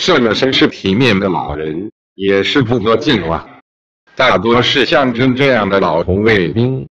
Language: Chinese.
剩了身是体面的老人，也是不多见了。大多是象征这样的老红卫兵。